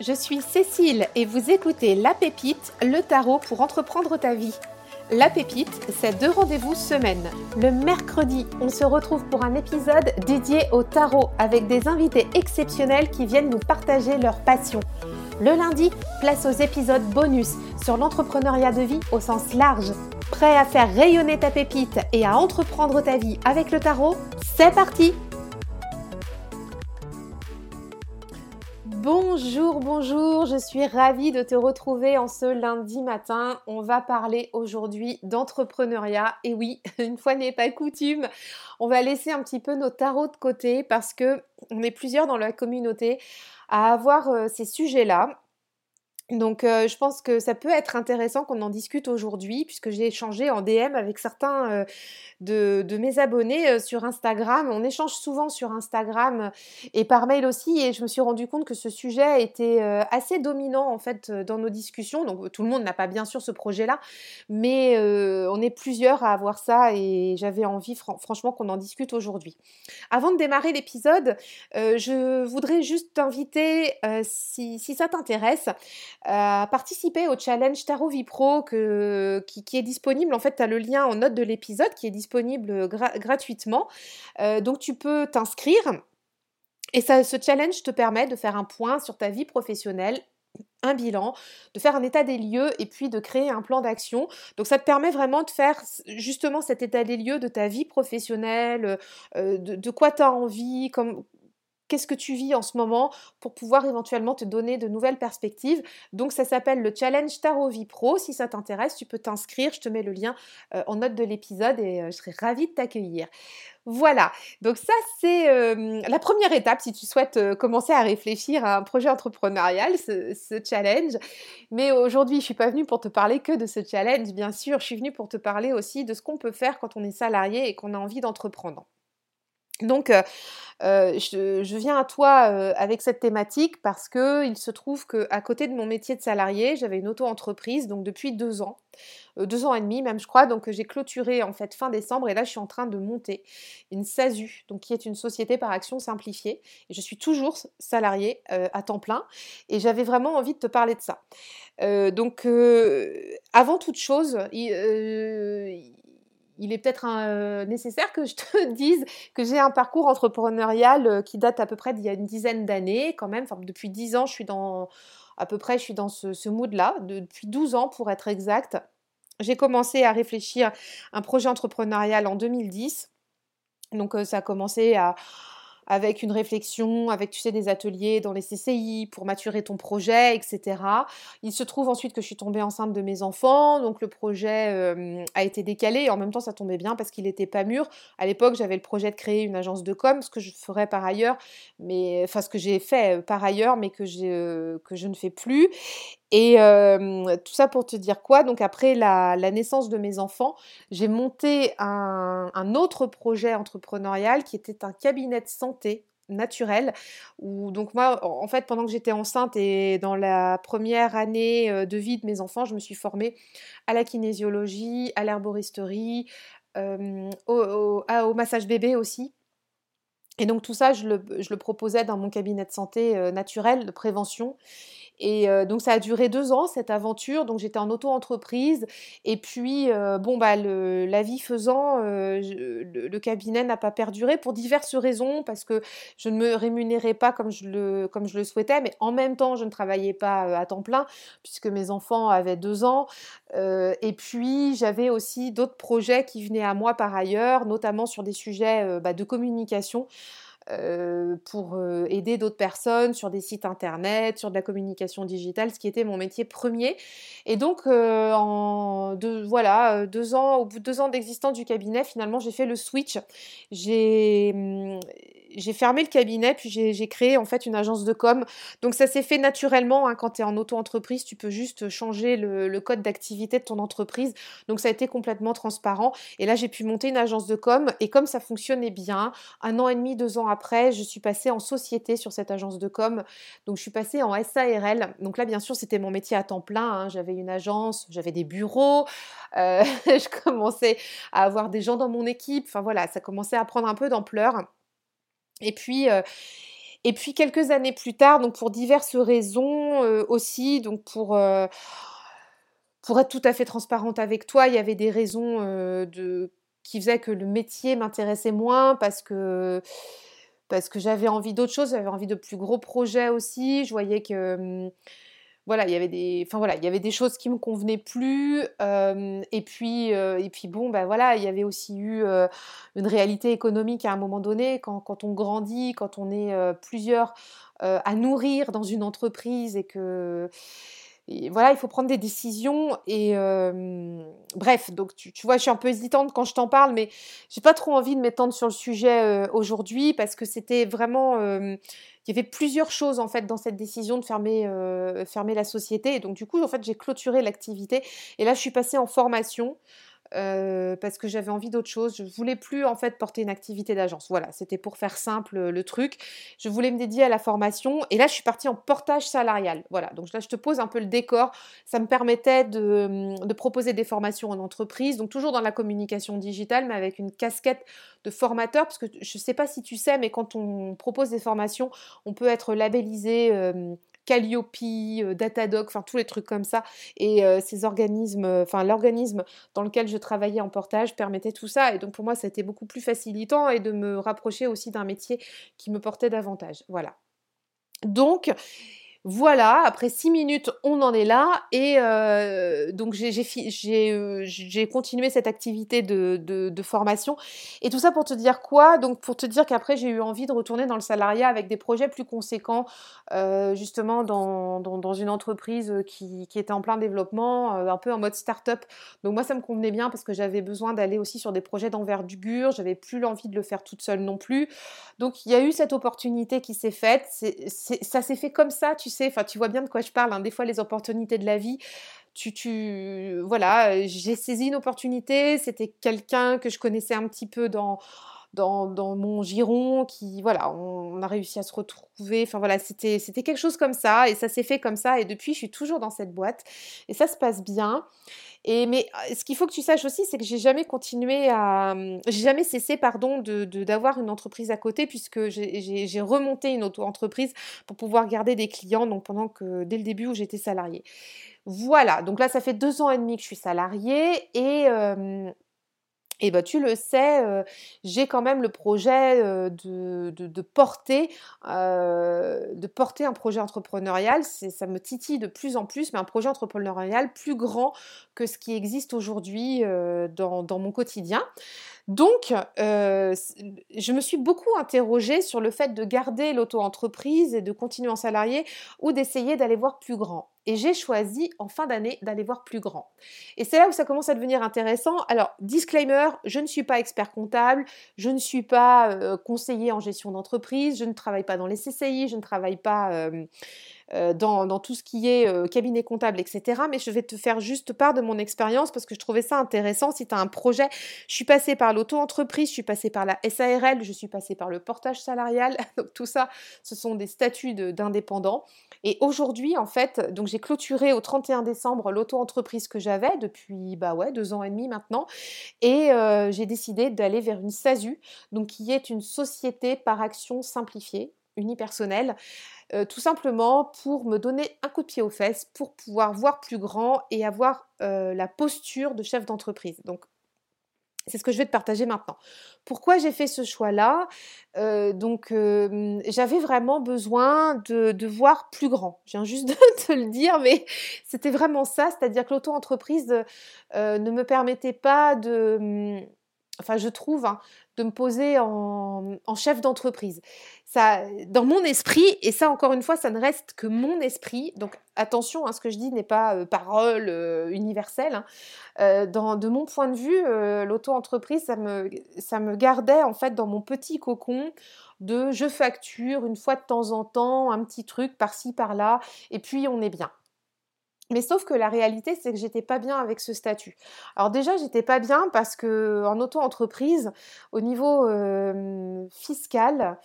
je suis Cécile et vous écoutez La Pépite, le tarot pour entreprendre ta vie. La Pépite, c'est deux rendez-vous semaine. Le mercredi, on se retrouve pour un épisode dédié au tarot avec des invités exceptionnels qui viennent nous partager leur passion. Le lundi, place aux épisodes bonus sur l'entrepreneuriat de vie au sens large. Prêt à faire rayonner ta pépite et à entreprendre ta vie avec le tarot? C'est parti Bonjour, bonjour, je suis ravie de te retrouver en ce lundi matin. On va parler aujourd'hui d'entrepreneuriat. Et oui, une fois n'est pas coutume, on va laisser un petit peu nos tarots de côté parce que on est plusieurs dans la communauté à avoir euh, ces sujets-là. Donc je pense que ça peut être intéressant qu'on en discute aujourd'hui puisque j'ai échangé en DM avec certains de, mes abonnés sur Instagram. On échange souvent sur Instagram et par mail aussi et je me suis rendu compte que ce sujet était assez dominant en fait dans nos discussions. Donc tout le monde n'a pas bien sûr ce projet-là, mais on est plusieurs à avoir ça et j'avais envie franchement qu'on en discute aujourd'hui. Avant de démarrer l'épisode, je voudrais juste t'inviter si ça t'intéresse participer au challenge Tarot Vipro qui, est disponible. En fait, tu as le lien en note de l'épisode qui est disponible gratuitement. Euh, donc, tu peux t'inscrire. Et ça, ce challenge te permet de faire un point sur ta vie professionnelle un bilan, de faire un état des lieux et puis de créer un plan d'action. Donc ça te permet vraiment de faire justement cet état des lieux de ta vie professionnelle, euh, de, de, quoi tu as envie, comme, qu'est-ce que tu vis en ce moment pour pouvoir éventuellement te donner de nouvelles perspectives. Donc ça s'appelle le Challenge Tarot Pro. Si ça t'intéresse, tu peux t'inscrire. Je te mets le lien euh, en note de l'épisode et euh, je serai ravie de t'accueillir. Voilà, donc ça c'est la première étape si tu souhaites euh, commencer à réfléchir à un projet entrepreneurial, ce, ce challenge. Mais aujourd'hui, je ne suis pas venue pour te parler que de ce challenge, bien sûr, je suis venue pour te parler aussi de ce qu'on peut faire quand on est salarié et qu'on a envie d'entreprendre. Donc, je, viens à toi avec cette thématique parce que il se trouve qu'à côté de mon métier de salarié, j'avais une auto-entreprise donc depuis deux ans, deux ans et demi même je crois. Donc j'ai clôturé en fait fin décembre et là je suis en train de monter une SASU, donc qui est une société par action simplifiée. Je suis toujours salariée à temps plein et j'avais vraiment envie de te parler de ça. donc avant toute chose, il, il est peut-être euh, nécessaire que je te dise que j'ai un parcours entrepreneurial euh, qui date à peu près d'il y a une dizaine d'années quand même. Depuis dix ans, je suis dans à peu près, je suis dans ce, mood-là, depuis 12 ans pour être exact. J'ai commencé à réfléchir à un projet entrepreneurial en 2010. Donc euh, ça a commencé à, avec une réflexion, avec tu sais des ateliers dans les CCI pour maturer ton projet, etc. Il se trouve ensuite que je suis tombée enceinte de mes enfants, donc le projet euh, a été décalé et en même temps ça tombait bien parce qu'il n'était pas mûr. À l'époque j'avais le projet de créer une agence de com, ce que je ferais par ailleurs, mais enfin ce que j'ai fait euh, par ailleurs, mais euh, que je ne fais plus. Et tout ça pour te dire quoi? Donc après la, naissance de mes enfants, j'ai monté un, autre projet entrepreneurial qui était un cabinet de santé naturel donc moi en fait pendant que j'étais enceinte et dans la première année de vie de mes enfants je me suis formée à la kinésiologie à l'herboristerie au, massage bébé aussi. Et donc tout ça je le proposais dans mon cabinet de santé naturel de prévention et euh, donc ça a duré deux ans cette aventure. Donc j'étais en auto-entreprise. Et puis euh, bon bah la vie faisant, euh, le, cabinet n'a pas perduré pour diverses raisons parce que je ne me rémunérais pas comme je le souhaitais, mais en même temps je ne travaillais pas à temps plein puisque mes enfants avaient deux ans. et puis j'avais aussi d'autres projets qui venaient à moi par ailleurs, notamment sur des sujets bah, de communication. Euh, pour euh, aider d'autres personnes sur des sites internet, sur de la communication digitale, ce qui était mon métier premier. Et donc, euh, en deux, voilà, deux ans, au bout de deux ans d'existence du cabinet, finalement, j'ai fait le switch. J'ai hum, j'ai fermé le cabinet, puis j'ai créé en fait une agence de com. Donc ça s'est fait naturellement. Hein, quand tu es en auto-entreprise, tu peux juste changer le, code d'activité de ton entreprise. Donc ça a été complètement transparent. Et là, j'ai pu monter une agence de com. Et comme ça fonctionnait bien, un an et demi, deux ans après, je suis passée en société sur cette agence de com. Donc je suis passée en SARL. Donc là, bien sûr, c'était mon métier à temps plein. Hein. J'avais une agence, j'avais des bureaux. Euh, je commençais à avoir des gens dans mon équipe. Enfin voilà, ça commençait à prendre un peu d'ampleur. Et puis, Et puis quelques années plus tard, donc pour diverses raisons aussi, donc pour pour être tout à fait transparente avec toi, il y avait des raisons de qui faisaient que le métier m'intéressait moins parce que parce que j'avais envie d'autre chose, j'avais envie de plus gros projets aussi. Je voyais que mmh, voilà, il y avait des, il y avait des choses qui me convenaient plus. et puis et puis bon, ben voilà, il y avait aussi eu une réalité économique à un moment donné quand, on grandit, quand on est plusieurs à nourrir dans une entreprise et que voilà, il faut prendre des décisions et bref, donc tu, vois, je suis un peu hésitante quand je t'en parle, mais j'ai pas trop envie de m'étendre sur le sujet aujourd'hui parce que c'était vraiment, y avait plusieurs choses en fait dans cette décision de fermer, fermer la société. Et donc du coup en fait j'ai clôturé l'activité. Et là je suis passée en formation parce que j'avais envie d'autre chose. Je voulais plus en fait porter une activité d'agence. Voilà, c'était pour faire simple le truc. Je voulais me dédier à la formation et là je suis partie en portage salarial. Voilà, donc là je te pose un peu le décor. Ça me permettait mmh, de proposer des formations en entreprise, donc toujours dans la communication digitale, mais avec une casquette de formateur, parce que je ne sais pas si tu sais, mais quand on propose des formations, on peut être labellisé Calliope, euh, Datadog, enfin tous les trucs comme ça. Et euh, ces organismes, euh, enfin l'organisme dans lequel je travaillais en portage permettait tout ça. Et donc pour moi, ça a été beaucoup plus facilitant et de me rapprocher aussi d'un métier qui me portait davantage. Voilà. Donc, voilà, après six minutes, on en est là. Et euh, donc, euh, j'ai continué cette activité de, formation. Et tout ça pour te dire quoi? Donc, pour te dire qu'après, j'ai eu envie de retourner dans le salariat avec des projets plus conséquents, euh, justement dans, une entreprise qui, était en plein développement, un peu en mode start-up. Donc, moi, ça me convenait bien parce que j'avais besoin d'aller aussi sur des projets d'envergure. J'avais plus l'envie de le faire toute seule non plus. Donc, il y a eu cette opportunité qui s'est faite. ça s'est fait comme ça, tu tu enfin, tu vois bien de quoi je parle. Hein. Des fois, les opportunités de la vie, tu, tu, voilà, j'ai saisi une opportunité. C'était quelqu'un que je connaissais un petit peu dans, dans, dans, mon giron, qui, voilà, on, a réussi à se retrouver. Enfin voilà, c'était, c'était quelque chose comme ça, et ça s'est fait comme ça. Et depuis, je suis toujours dans cette boîte, et ça se passe bien. Et mais ah, ce qu'il faut que tu saches aussi, c'est que j'ai jamais continué à, mmh, j'ai jamais cessé, pardon, de, d'avoir une entreprise à côté puisque j'ai, remonté une auto-entreprise pour pouvoir garder des clients. Donc pendant que dès le début où j'étais salariée. Voilà. Donc là, ça fait deux ans et demi que je suis salariée et et bah, tu le sais, j'ai quand même le projet de, porter, un projet entrepreneurial. Ça me titille de plus en plus, mais un projet entrepreneurial plus grand que ce qui existe aujourd'hui dans, mon quotidien. Donc, je me suis beaucoup interrogée sur le fait de garder l'auto-entreprise et de continuer en salarié ou d'essayer d'aller voir plus grand. Et j'ai choisi en fin d'année d'aller voir plus grand. Et c'est là où ça commence à devenir intéressant. Alors, disclaimer, je ne suis pas expert comptable, je ne suis pas euh, conseiller en gestion d'entreprise, je ne travaille pas dans les CCI, je ne travaille pas... Euh, euh, dans, tout ce qui est euh, cabinet comptable, etc. Mais je vais te faire juste part de mon expérience parce que je trouvais ça intéressant. Si tu as un projet, je suis passée par l'auto-entreprise, je suis passée par la SARL, je suis passée par le portage salarial. Donc tout ça, ce sont des statuts d'indépendants. Et aujourd'hui, en fait, donc j'ai clôturé au 31 décembre l'auto-entreprise que j'avais depuis bah ouais, deux ans et demi maintenant. Et euh, j'ai décidé d'aller vers une SASU, donc qui est une société par action simplifiée unipersonnelle, euh, tout simplement pour me donner un coup de pied aux fesses, pour pouvoir voir plus grand et avoir euh, la posture de chef d'entreprise. Donc c'est ce que je vais te partager maintenant. Pourquoi j'ai fait ce choix-là? Euh, Donc, j'avais vraiment besoin de, voir plus grand. Je viens juste de te le dire, mais c'était vraiment ça. C'est-à-dire que l'auto-entreprise ne me permettait pas de, enfin je trouve, hein, de me poser en, chef d'entreprise. Ça, dans mon esprit, et ça encore une fois, ça ne reste que mon esprit. Donc attention, hein, ce que je dis n'est pas euh, parole euh, universelle. Hein. Euh, dans, de mon point de vue, l'auto-entreprise, ça me, ça me gardait en fait dans mon petit cocon de je facture une fois de temps en temps un petit truc par-ci par-là, et puis on est bien. Mais sauf que la réalité, c'est que j'étais pas bien avec ce statut. Alors déjà, j'étais pas bien parce que en auto-entreprise, au niveau fiscal,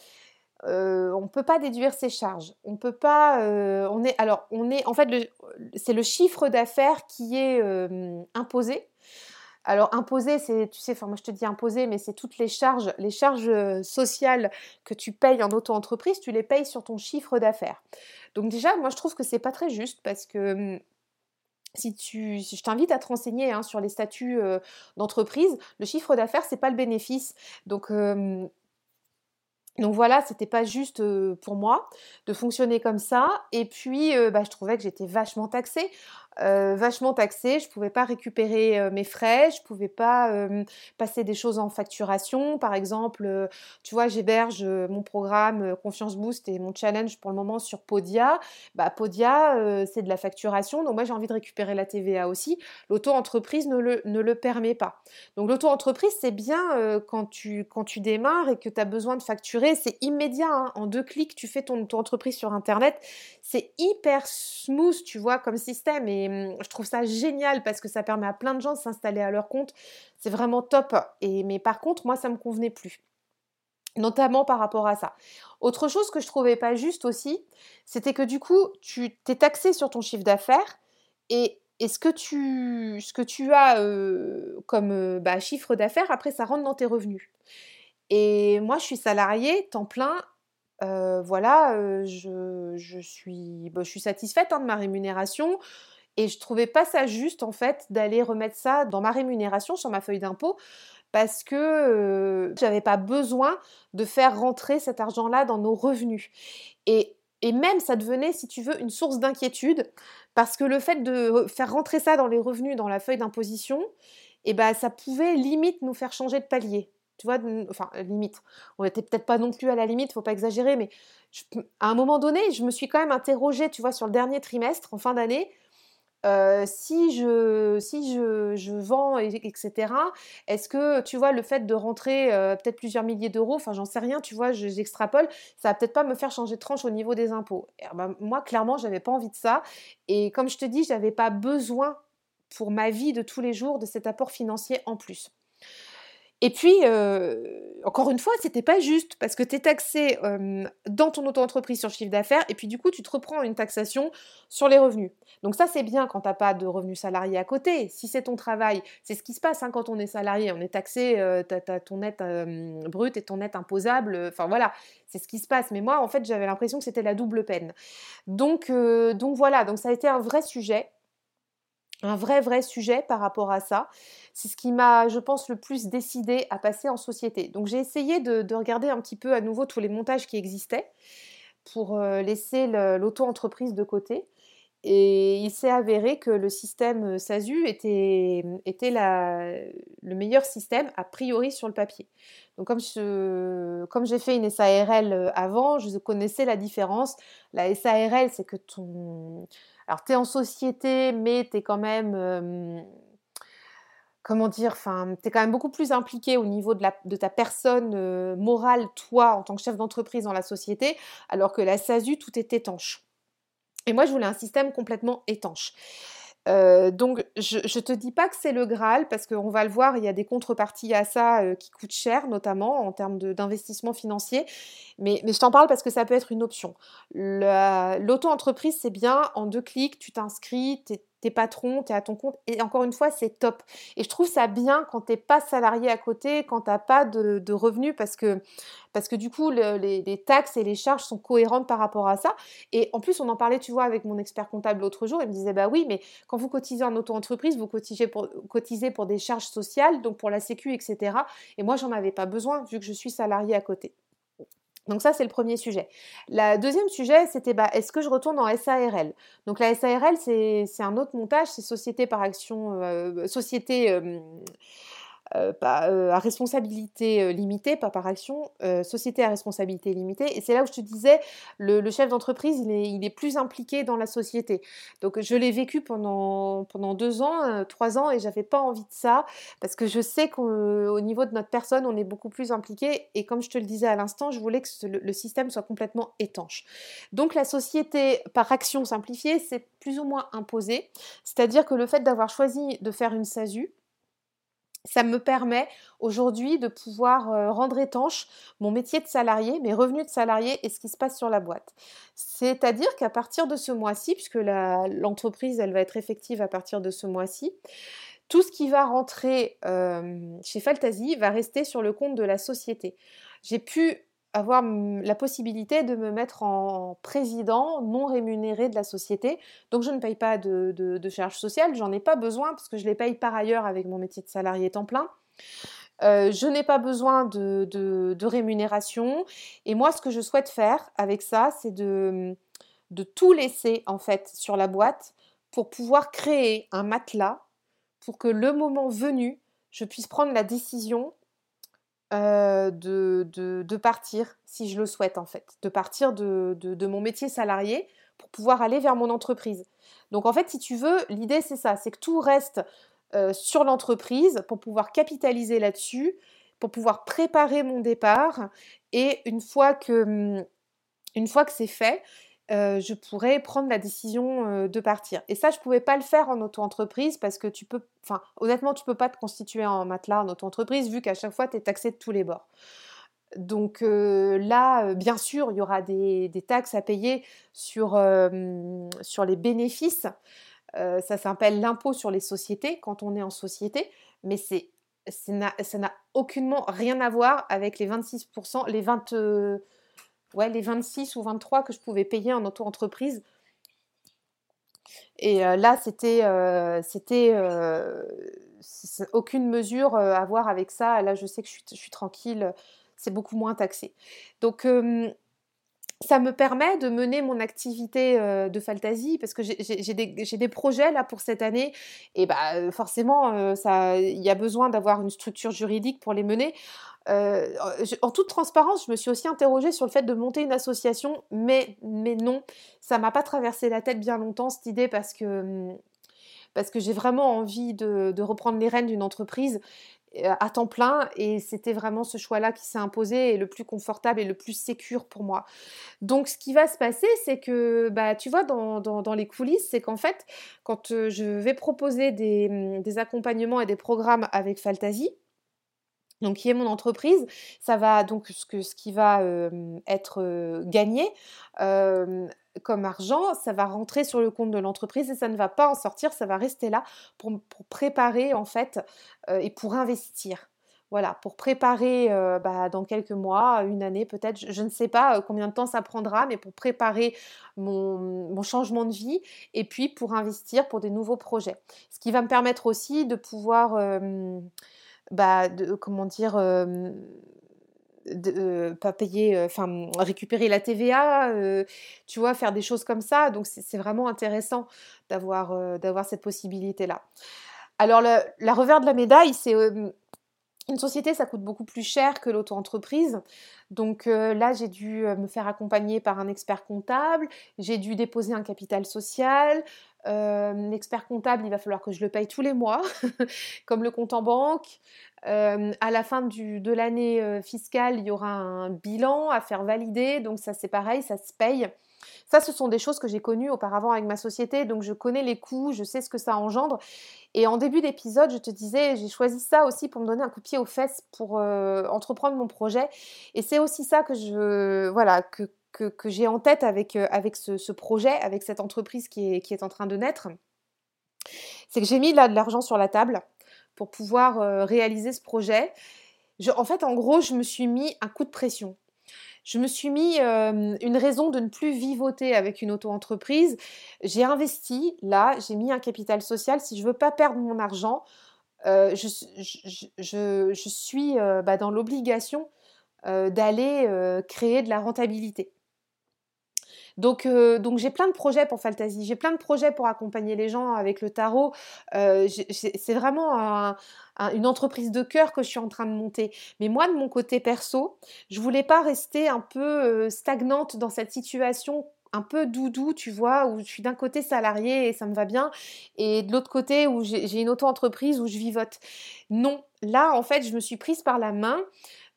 on peut pas déduire ses charges. On peut pas. on est alors on est en fait c'est le chiffre d'affaires qui est imposé. Alors imposer, c'est, tu sais, enfin moi je te dis imposer, mais c'est toutes les charges, les charges sociales que tu payes en auto-entreprise, tu les payes sur ton chiffre d'affaires. Donc déjà, moi je trouve que c'est pas très juste parce que si tu, je t'invite à te renseigner hein, sur les statuts d'entreprise, le chiffre d'affaires, c'est pas le bénéfice. Donc, donc voilà, c'était pas juste pour moi de fonctionner comme ça. Et puis, bah, je trouvais que j'étais vachement taxée. Euh, vachement taxé, je pouvais pas récupérer euh, mes frais, je pouvais pas euh, passer des choses en facturation. Par exemple, tu vois, j'héberge mon programme Confiance Boost et mon challenge pour le moment sur Podia. Bah, Podia, c'est de la facturation, donc moi j'ai envie de récupérer la TVA aussi. L'auto-entreprise ne le, ne le permet pas. Donc l'auto-entreprise, c'est bien quand, tu, quand tu démarres et que tu as besoin de facturer, c'est immédiat. Hein. En deux clics, tu fais ton, ton entreprise sur Internet. C'est hyper smooth, tu vois, comme système. Mmh, je trouve ça génial parce que ça permet à plein de gens de s'installer à leur compte. C'est vraiment top. Mais par contre, moi, ça ne me convenait plus. Notamment par rapport à ça. Autre chose que je trouvais pas juste aussi, c'était que du coup, tu t'es taxé sur ton chiffre d'affaires et, ce, que tu, as comme bah, chiffre d'affaires, après, ça rentre dans tes revenus? Et moi, je suis salariée, temps plein, voilà, je, suis, bah, je suis satisfaite hein, de ma rémunération. Et je trouvais pas ça juste en fait d'aller remettre ça dans ma rémunération sur ma feuille d'impôt parce que euh, j'avais pas besoin de faire rentrer cet argent-là dans nos revenus. Et, et, même ça devenait, si tu veux, une source d'inquiétude parce que le fait de faire rentrer ça dans les revenus, dans la feuille d'imposition, eh ben, ça pouvait limite nous faire changer de palier. Tu vois, enfin, limite. On n'était peut-être pas non plus à la limite, faut pas exagérer, mais à un moment donné, je me suis quand même interrogée, tu vois, sur le dernier trimestre, en fin d'année, euh, si je, si je, je vends, etc., est-ce que, tu vois, le fait de rentrer euh, peut-être plusieurs milliers d'euros, enfin, j'en sais rien, tu vois, j'extrapole, ça va peut-être pas me faire changer de tranche au niveau des impôts. Ah bah, moi, clairement, j'avais pas envie de ça. Et comme je te dis, j'avais pas besoin pour ma vie de tous les jours de cet apport financier en plus. Et puis, euh, encore une fois, c'était pas juste parce que tu es taxé dans ton auto-entreprise sur chiffre d'affaires et puis du coup, tu te reprends une taxation sur les revenus. Donc ça, c'est bien quand tu n'as pas de revenus salariés à côté. Si c'est ton travail, c'est ce qui se passe hein, quand on est salarié. On est taxé, euh, ton net brut et ton net imposable. Enfin voilà, c'est ce qui se passe. Mais moi, en fait, j'avais l'impression que c'était la double peine. Donc, euh, donc voilà, donc ça a été un vrai sujet un vrai, vrai sujet par rapport à ça. C'est ce qui m'a, je pense, le plus décidé à passer en société. Donc j'ai essayé de, regarder un petit peu à nouveau tous les montages qui existaient pour euh, laisser l'auto-entreprise de côté. Et il s'est avéré que le système SASU était, le meilleur système a priori sur le papier. Donc comme, comme j'ai fait une SARL avant, je connaissais la différence. La SARL, c'est que ton, alors, tu es en société, mais tu es quand même. comment dire Enfin, tu quand même beaucoup plus impliqué au niveau de ta personne morale, toi, en tant que chef d'entreprise dans la société, alors que la SASU, tout est étanche. Et moi, je voulais un système complètement étanche. Euh, donc, je ne te dis pas que c'est le Graal, parce qu'on va le voir, il y a des contreparties à ça euh, qui coûtent cher, notamment en termes d'investissement financier. Mais, mais je t'en parle parce que ça peut être une option. L'auto-entreprise, c'est bien, en deux clics, tu t'inscris, tu t'es patron, tu es à ton compte. Et encore une fois, c'est top. Et je trouve ça bien quand tu n'es pas salarié à côté, quand tu n'as pas de, revenus, parce que, parce que du coup, les, taxes et les charges sont cohérentes par rapport à ça. Et en plus, on en parlait, tu vois, avec mon expert comptable l'autre jour. Il me disait, bah oui, mais quand vous cotisez en auto-entreprise, vous cotisez pour, cotisez pour des charges sociales, donc pour la Sécu, etc. Et moi, j'en avais pas besoin vu que je suis salarié à côté. Donc ça, c'est le premier sujet. Le deuxième sujet, c'était bah, est-ce que je retourne en SARL Donc la SARL, c'est un autre montage, c'est société par action, euh, société euh, euh, euh, à responsabilité euh, limitée, pas par action, société à responsabilité limitée. Et c'est là où je te disais, le, chef d'entreprise, il est, plus impliqué dans la société. Donc je l'ai vécu pendant, pendant deux ans, trois ans, et j'avais pas envie de ça, parce que je sais qu'au niveau de notre personne, on est beaucoup plus impliqué. Et comme je te le disais à l'instant, je voulais que le système soit complètement étanche. Donc la société par action simplifiée, c'est plus ou moins imposé. C'est-à-dire que le fait d'avoir choisi de faire une SASU, ça me permet aujourd'hui de pouvoir euh, rendre étanche mon métier de salarié, mes revenus de salarié et ce qui se passe sur la boîte. C'est-à-dire qu'à partir de ce mois-ci, puisque l'entreprise elle va être effective à partir de ce mois-ci, tout ce qui va rentrer chez Fantasy va rester sur le compte de la société. J'ai pu avoir la possibilité de me mettre en président non rémunéré de la société. Donc je ne paye pas de, charges sociales, j'en ai pas besoin parce que je les paye par ailleurs avec mon métier de salarié temps plein. Euh, je n'ai pas besoin de, rémunération. Et moi, ce que je souhaite faire avec ça, c'est de, de tout laisser en fait sur la boîte pour pouvoir créer un matelas pour que le moment venu, je puisse prendre la décision euh, de, partir, si je le souhaite en fait, de partir de, mon métier salarié pour pouvoir aller vers mon entreprise. Donc en fait, si tu veux, l'idée c'est ça, c'est que tout reste euh, sur l'entreprise pour pouvoir capitaliser là-dessus, pour pouvoir préparer mon départ. Et une fois que, hum, une fois que c'est fait, euh, je pourrais prendre la décision euh, de partir. Et ça, je ne pouvais pas le faire en auto-entreprise parce que tu peux, enfin, honnêtement, tu ne peux pas te constituer en matelas en auto-entreprise vu qu'à chaque fois, tu es taxé de tous les bords. Donc euh, là, bien sûr, il y aura des, taxes à payer sur, sur les bénéfices. ça s'appelle l'impôt sur les sociétés quand on est en société, mais c'est ça n'a aucunement rien à voir avec les 26%, les 20, les 26 ou 23 que je pouvais payer en auto-entreprise. Et euh, là, c'était euh, euh, aucune mesure à voir avec ça. Là, je sais que je suis, je suis tranquille, c'est beaucoup moins taxé. Donc, ça me permet de mener mon activité de Fantasy parce que j'ai des, projets là pour cette année et bah forcément il y a besoin d'avoir une structure juridique pour les mener. en toute transparence, je me suis aussi interrogée sur le fait de monter une association, mais, mais non, ça m'a pas traversé la tête bien longtemps cette idée parce que parce que j'ai vraiment envie de, reprendre les rênes d'une entreprise euh, à temps plein et c'était vraiment ce choix-là qui s'est imposé et le plus confortable et le plus sécure pour moi. Donc ce qui va se passer, c'est que, bah, tu vois, dans, les coulisses, c'est qu'en fait, quand euh, je vais proposer des, hum, des, accompagnements et des programmes avec Fantasy, donc qui est mon entreprise, ça va donc ce qui va euh, être gagné comme argent, ça va rentrer sur le compte de l'entreprise et ça ne va pas en sortir, ça va rester là pour, préparer en fait euh, et pour investir. Voilà, pour préparer euh, bah, dans quelques mois, une année peut-être, je, ne sais pas euh, combien de temps ça prendra, mais pour préparer mon, changement de vie et puis pour investir pour des nouveaux projets. Ce qui va me permettre aussi de pouvoir, bah, comment dire, de, pas payer, enfin récupérer la TVA, tu vois, faire des choses comme ça. Donc c'est vraiment intéressant d'avoir cette possibilité-là. Alors la revers de la médaille, c'est une société, ça coûte beaucoup plus cher que l'auto-entreprise. Donc là, j'ai dû me faire accompagner par un expert comptable, j'ai dû déposer un capital social, l'expert comptable, il va falloir que je le paye tous les mois, comme le compte en banque. à la fin de l'année fiscale, il y aura un bilan à faire valider, donc ça c'est pareil, ça se paye. Ça, ce sont des choses que j'ai connues auparavant avec ma société, donc je connais les coûts, je sais ce que ça engendre. Et en début d'épisode, je te disais, j'ai choisi ça aussi pour me donner un coup de pied aux fesses pour entreprendre mon projet. Et c'est aussi ça que je, voilà, que, que, j'ai en tête avec, euh, avec ce, projet, avec cette entreprise qui est, qui est en train de naître. C'est que j'ai mis là de l'argent sur la table pour pouvoir euh, réaliser ce projet. en fait, en gros, je me suis mis un coup de pression. Je me suis mis euh, une raison de ne plus vivoter avec une auto-entreprise. J'ai investi, là, j'ai mis un capital social. Si je ne veux pas perdre mon argent, je, je, je, suis bah, dans l'obligation d'aller créer de la rentabilité. Donc, euh, donc j'ai plein de projets pour Fantasy, j'ai plein de projets pour accompagner les gens avec le tarot. Euh, c'est vraiment une entreprise de cœur que je suis en train de monter. Mais moi, de mon côté perso, je voulais pas rester un peu euh, stagnante dans cette situation un peu doudou, tu vois, où je suis d'un côté salarié et ça me va bien, et de l'autre côté où j'ai une auto-entreprise où je vivote. Non, là, en fait, je me suis prise par la main.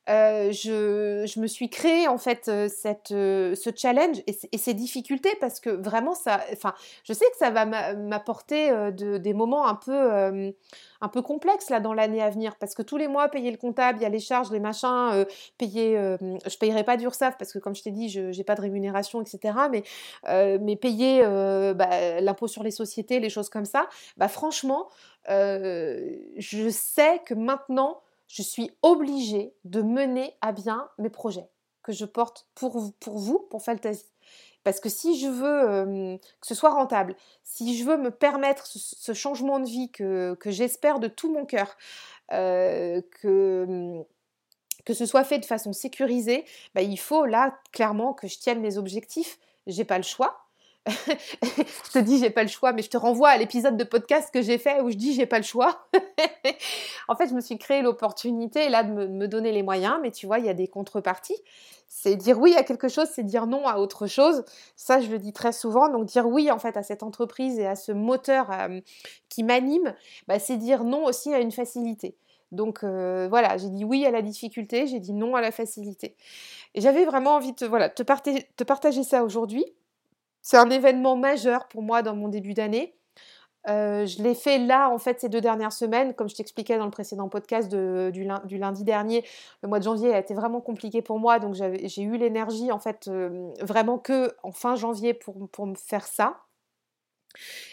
Je, me suis créé en fait cette, ce challenge et, ces difficultés parce que vraiment ça, enfin, je sais que ça va m'apporter des moments un peu un peu complexe là dans l'année à venir parce que tous les mois payer le comptable, il y a les charges, les machins, euh, payer, euh, je payerai pas d'URSSAF parce que comme je t'ai dit, je n'ai pas de rémunération, etc. Mais, euh, mais payer bah, l'impôt sur les sociétés, les choses comme ça, bah franchement, je sais que maintenant, je suis obligée de mener à bien mes projets que je porte pour, vous, pour Fantasy. Parce que si je veux que ce soit rentable, si je veux me permettre ce, changement de vie que, j'espère de tout mon cœur, que, que ce soit fait de façon sécurisée, bah, il faut là clairement que je tienne mes objectifs. J'ai pas le choix je te dis j'ai pas le choix, mais je te renvoie à l'épisode de podcast que j'ai fait où je dis j'ai pas le choix. en fait, je me suis créé l'opportunité là de me, donner les moyens, mais tu vois, il y a des contreparties. C'est dire oui à quelque chose, c'est dire non à autre chose. Ça, je le dis très souvent. Donc dire oui en fait à cette entreprise et à ce moteur euh, qui m'anime, bah, c'est dire non aussi à une facilité. Donc euh, voilà, j'ai dit oui à la difficulté, j'ai dit non à la facilité. Et j'avais vraiment envie de voilà, te partager ça aujourd'hui. C'est un événement majeur pour moi dans mon début d'année. Euh, je l'ai fait là, en fait, ces deux dernières semaines. Comme je t'expliquais dans le précédent podcast du, lundi dernier, le mois de janvier a été vraiment compliqué pour moi. Donc, j'ai eu l'énergie, en fait, euh, vraiment que en fin janvier pour, me faire ça.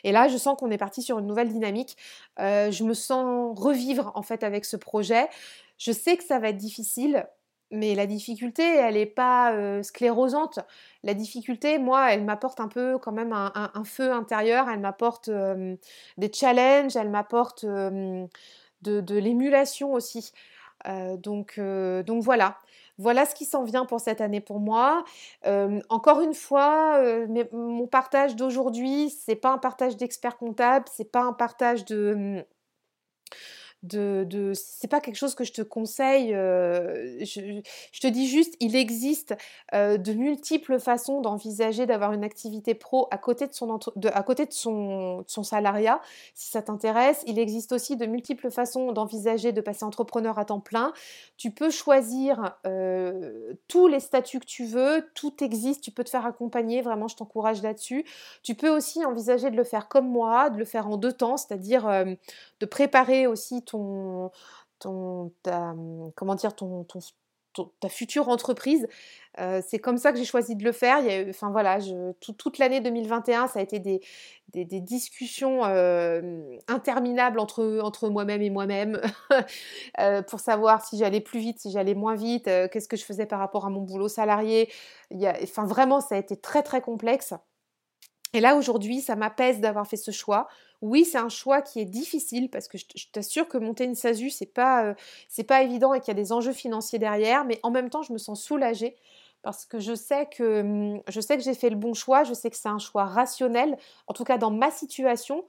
Et là, je sens qu'on est parti sur une nouvelle dynamique. Euh, je me sens revivre, en fait, avec ce projet. Je sais que ça va être difficile mais la difficulté, elle n'est pas sclérosante. La difficulté, moi, elle m'apporte un peu quand même un, feu intérieur, elle m'apporte des challenges, elle m'apporte de, l'émulation aussi. donc, donc voilà. Voilà ce qui s'en vient pour cette année pour moi. encore une fois, mon partage d'aujourd'hui, c'est pas un partage d'expert comptable, c'est pas un partage de de, de c'est pas quelque chose que je te conseille. Euh, je, te dis juste, il existe euh, de multiples façons d'envisager d'avoir une activité pro à côté de son à côté de son salariat, si ça t'intéresse. Il existe aussi de multiples façons d'envisager de passer entrepreneur à temps plein. Tu peux choisir euh, tous les statuts que tu veux, tout existe. Tu peux te faire accompagner. Vraiment, je t'encourage là-dessus. Tu peux aussi envisager de le faire comme moi, de le faire en deux temps, c'est-à-dire de préparer aussi ton, ta, comment dire, ton, ta future entreprise. Euh, c'est comme ça que j'ai choisi de le faire. Il y a, enfin voilà, je, toute l'année 2021, ça a été des, des, discussions euh, interminables entre, entre moi-même et moi-même euh, pour savoir si j'allais plus vite, si j'allais moins vite, qu'est-ce que je faisais par rapport à mon boulot salarié. Il enfin vraiment, ça a été très très complexe. Et là aujourd'hui, ça m'apaise d'avoir fait ce choix. Oui, c'est un choix qui est difficile parce que je t'assure que monter une SASU, c'est pas, euh, pas évident et qu'il y a des enjeux financiers derrière, mais en même temps, je me sens soulagée parce que je sais que, hum, j'ai fait le bon choix, je sais que c'est un choix rationnel, en tout cas dans ma situation,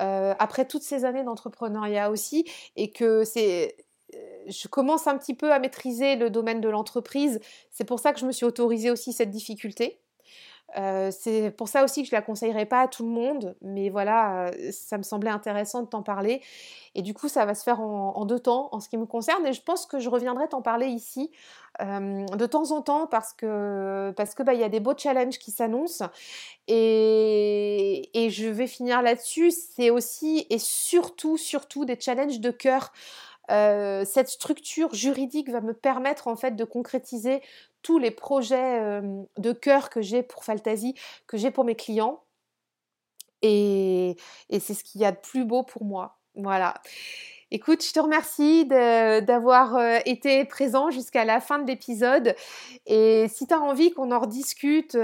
euh, après toutes ces années d'entrepreneuriat aussi, et que c'est euh, je commence un petit peu à maîtriser le domaine de l'entreprise. C'est pour ça que je me suis autorisée aussi cette difficulté. Euh, c'est pour ça aussi que je ne la conseillerais pas à tout le monde, mais voilà, euh, ça me semblait intéressant de t'en parler. Et du coup, ça va se faire en, deux temps en ce qui me concerne, et je pense que je reviendrai t'en parler ici euh, de temps en temps parce que parce que bah, il y a des beaux challenges qui s'annoncent, et, et je vais finir là-dessus. C'est aussi et surtout surtout des challenges de cœur. cette structure juridique va me permettre en fait de concrétiser tous les projets de cœur que j'ai pour Fantasy, que j'ai pour mes clients. Et, c'est ce qu'il y a de plus beau pour moi. Voilà. Écoute, je te remercie d'avoir été présent jusqu'à la fin de l'épisode. Et si tu as envie qu'on en rediscute,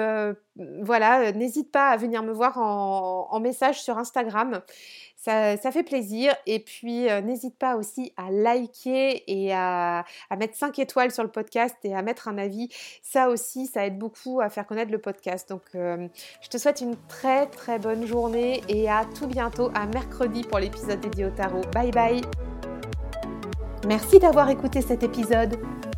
voilà, n'hésite pas à venir me voir en message sur Instagram. Ça, fait plaisir. Et puis, euh, n'hésite pas aussi à liker et à, mettre 5 étoiles sur le podcast et à mettre un avis. Ça aussi, ça aide beaucoup à faire connaître le podcast. Donc, euh, je te souhaite une très très bonne journée et à tout bientôt, à mercredi pour l'épisode dédié au tarot. Bye bye Merci d'avoir écouté cet épisode.